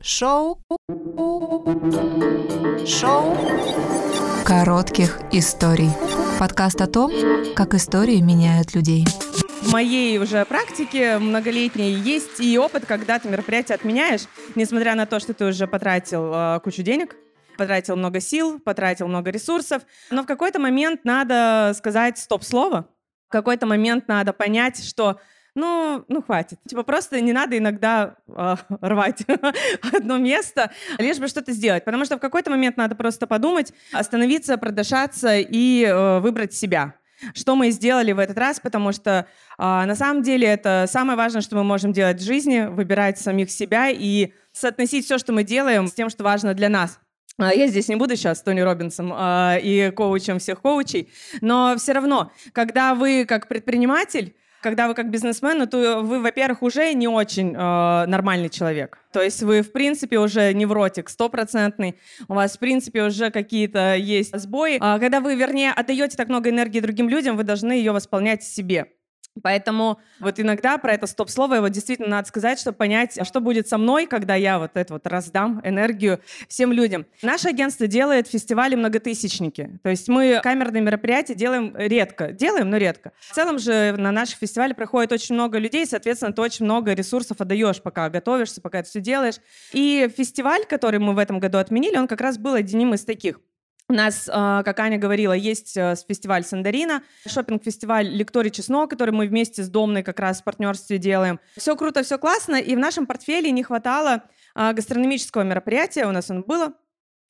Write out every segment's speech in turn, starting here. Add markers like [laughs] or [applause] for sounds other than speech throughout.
Шоу. Шоу. Коротких историй. Подкаст о том, как истории меняют людей. В моей уже практике многолетней есть и опыт, когда ты мероприятие отменяешь, несмотря на то, что ты уже потратил э, кучу денег, потратил много сил, потратил много ресурсов. Но в какой-то момент надо сказать стоп-слово. В какой-то момент надо понять, что ну, ну хватит. Типа просто не надо иногда э, [laughs] рвать [laughs] одно место, лишь бы что-то сделать. Потому что в какой-то момент надо просто подумать, остановиться, продышаться и э, выбрать себя. Что мы сделали в этот раз, потому что э, на самом деле это самое важное, что мы можем делать в жизни, выбирать самих себя и соотносить все, что мы делаем, с тем, что важно для нас. Я здесь не буду сейчас Тони Робинсом э, и коучем всех коучей, но все равно, когда вы как предприниматель когда вы как бизнесмен, ну, то вы, во-первых, уже не очень э, нормальный человек. То есть вы, в принципе, уже невротик стопроцентный, у вас, в принципе, уже какие-то есть сбои. А когда вы, вернее, отдаете так много энергии другим людям, вы должны ее восполнять себе. Поэтому вот иногда про это стоп-слово его действительно надо сказать, чтобы понять, а что будет со мной, когда я вот это вот раздам энергию всем людям. Наше агентство делает фестивали многотысячники. То есть мы камерные мероприятия делаем редко. Делаем, но редко. В целом же на наших фестивале проходит очень много людей, соответственно, ты очень много ресурсов отдаешь, пока готовишься, пока это все делаешь. И фестиваль, который мы в этом году отменили, он как раз был одним из таких. У нас, а, как Аня говорила, есть э, фестиваль Сандарина, шопинг-фестиваль Лекторий Чеснок, который мы вместе с Домной как раз в партнерстве делаем. Все круто, все классно, и в нашем портфеле не хватало а, гастрономического мероприятия, у нас оно было,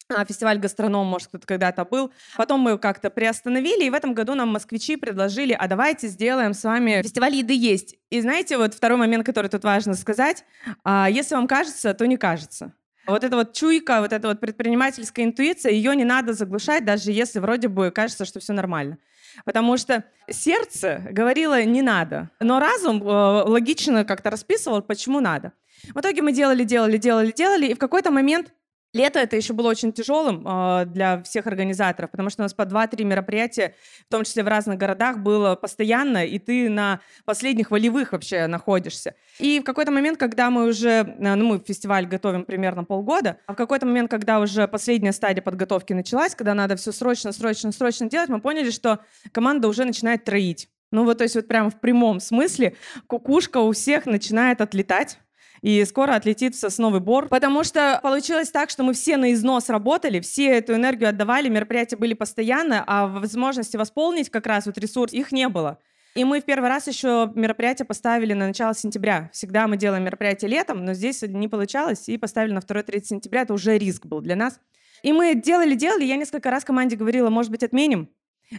а, фестиваль гастроном, может, кто-то когда-то был. Потом мы как-то приостановили, и в этом году нам москвичи предложили, а давайте сделаем с вами фестиваль еды есть. И знаете, вот второй момент, который тут важно сказать, если вам кажется, то не кажется. Вот эта вот чуйка, вот эта вот предпринимательская интуиция, ее не надо заглушать, даже если вроде бы кажется, что все нормально. Потому что сердце говорило «не надо», но разум э, логично как-то расписывал, почему надо. В итоге мы делали, делали, делали, делали, и в какой-то момент Лето это еще было очень тяжелым э, для всех организаторов, потому что у нас по 2-3 мероприятия, в том числе в разных городах, было постоянно, и ты на последних волевых вообще находишься. И в какой-то момент, когда мы уже, э, ну мы фестиваль готовим примерно полгода, а в какой-то момент, когда уже последняя стадия подготовки началась, когда надо все срочно, срочно, срочно делать, мы поняли, что команда уже начинает троить. Ну вот, то есть вот прямо в прямом смысле кукушка у всех начинает отлетать и скоро отлетит в сосновый бор. Потому что получилось так, что мы все на износ работали, все эту энергию отдавали, мероприятия были постоянно, а возможности восполнить как раз вот ресурс их не было. И мы в первый раз еще мероприятие поставили на начало сентября. Всегда мы делаем мероприятие летом, но здесь не получалось, и поставили на 2-3 сентября. Это уже риск был для нас. И мы делали-делали, я несколько раз команде говорила, может быть, отменим.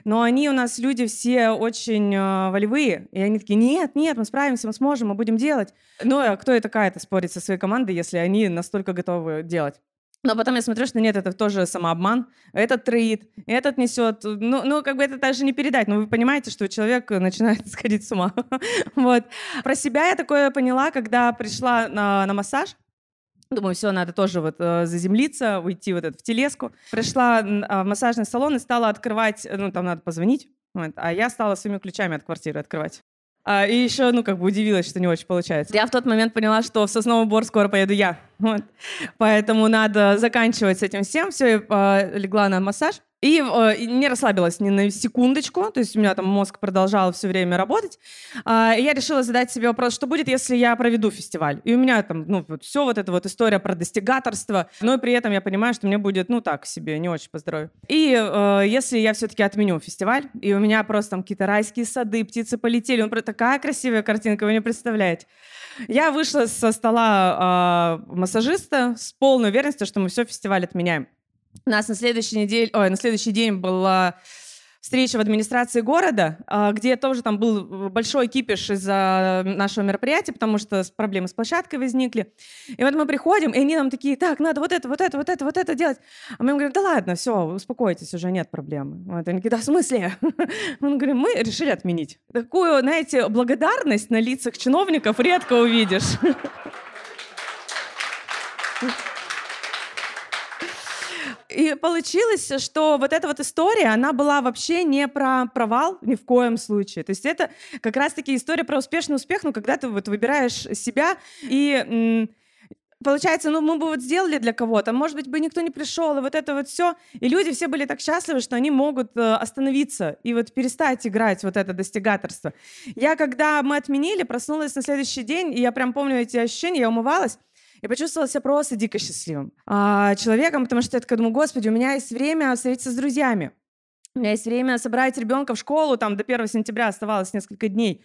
Но они у нас люди все очень э, волевые, и они такие, нет, нет, мы справимся, мы сможем, мы будем делать. Ну, а кто я такая-то спорить со своей командой, если они настолько готовы делать? Но потом я смотрю, что нет, это тоже самообман. Этот троит, этот несет. Ну, ну, как бы это даже не передать. Но вы понимаете, что человек начинает [laughs] сходить с ума. вот. Про себя я такое поняла, когда пришла на, на массаж. Думаю, все, надо тоже вот э, заземлиться, уйти вот это в телеску. Пришла э, в массажный салон и стала открывать, ну, там надо позвонить, вот, а я стала своими ключами от квартиры открывать. А, и еще, ну, как бы удивилась, что не очень получается. Я в тот момент поняла, что в Сосновый Бор скоро поеду я. Вот. Поэтому надо заканчивать с этим всем. Все, э, легла на массаж. И э, не расслабилась ни на секундочку, то есть у меня там мозг продолжал все время работать. Э, и я решила задать себе вопрос, что будет, если я проведу фестиваль? И у меня там, ну, вот все вот эта вот история про достигаторство, но и при этом я понимаю, что мне будет, ну, так себе, не очень по здоровью. И э, если я все-таки отменю фестиваль, и у меня просто там какие-то райские сады, птицы полетели, он такая красивая картинка, вы не представляете. Я вышла со стола э, массажиста с полной уверенностью, что мы все фестиваль отменяем. У нас на следующей неделе, ой, на следующий день была встреча в администрации города, а, где тоже там был большой кипиш из-за нашего мероприятия, потому что проблемы с площадкой возникли. И вот мы приходим, и они нам такие, так, надо вот это, вот это, вот это, вот это делать. А мы им говорим, да ладно, все, успокойтесь, уже нет проблемы. Вот. Они такие, да в смысле? [laughs] Мы говорим, мы решили отменить. Такую, знаете, благодарность на лицах чиновников редко увидишь. [laughs] И получилось, что вот эта вот история, она была вообще не про провал ни в коем случае. То есть это как раз-таки история про успешный успех, ну, когда ты вот выбираешь себя и Получается, ну мы бы вот сделали для кого-то, может быть, бы никто не пришел, и вот это вот все. И люди все были так счастливы, что они могут э, остановиться и вот перестать играть вот это достигаторство. Я, когда мы отменили, проснулась на следующий день, и я прям помню эти ощущения, я умывалась, я почувствовала себя просто дико счастливым а, человеком, потому что я такая думаю, господи, у меня есть время встретиться с друзьями. У меня есть время собрать ребенка в школу, там до 1 сентября оставалось несколько дней.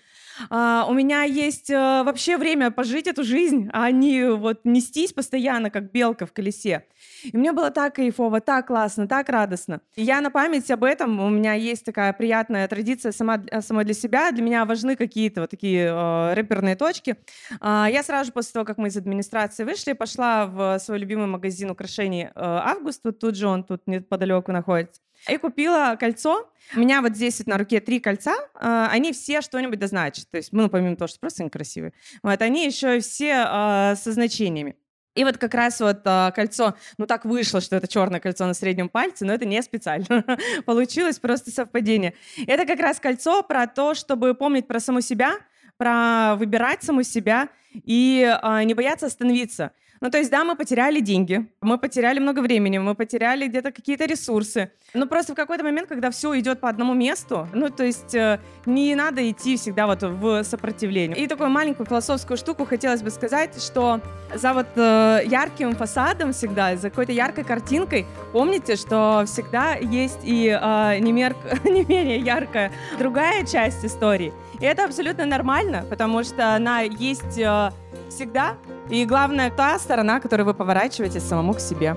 А, у меня есть а, вообще время пожить эту жизнь, а не вот нестись постоянно, как белка в колесе. И мне было так кайфово, так классно, так радостно. И я на память об этом, у меня есть такая приятная традиция сама, самой для себя. Для меня важны какие-то вот такие э, рэперные точки. Э, я сразу же после того, как мы из администрации вышли, пошла в свой любимый магазин украшений э, «Август». Вот тут же он тут неподалеку находится. И купила кольцо. У меня вот здесь вот на руке три кольца. Э, они все что-нибудь дозначат. То есть, ну, помимо того, что просто они красивые. Вот, они еще все э, со значениями. И вот как раз вот э, кольцо, ну так вышло, что это черное кольцо на среднем пальце, но это не специально. [laughs] Получилось просто совпадение. Это как раз кольцо про то, чтобы помнить про саму себя, про выбирать саму себя и э, не бояться остановиться. Ну, то есть, да, мы потеряли деньги, мы потеряли много времени, мы потеряли где-то какие-то ресурсы. Ну, просто в какой-то момент, когда все идет по одному месту, ну, то есть, э, не надо идти всегда вот в сопротивление. И такую маленькую философскую штуку хотелось бы сказать, что за вот э, ярким фасадом всегда, за какой-то яркой картинкой, помните, что всегда есть и э, не, мер... [laughs] не менее яркая другая часть истории. И это абсолютно нормально, потому что она есть э, всегда. И главное, та сторона, которую вы поворачиваете самому к себе.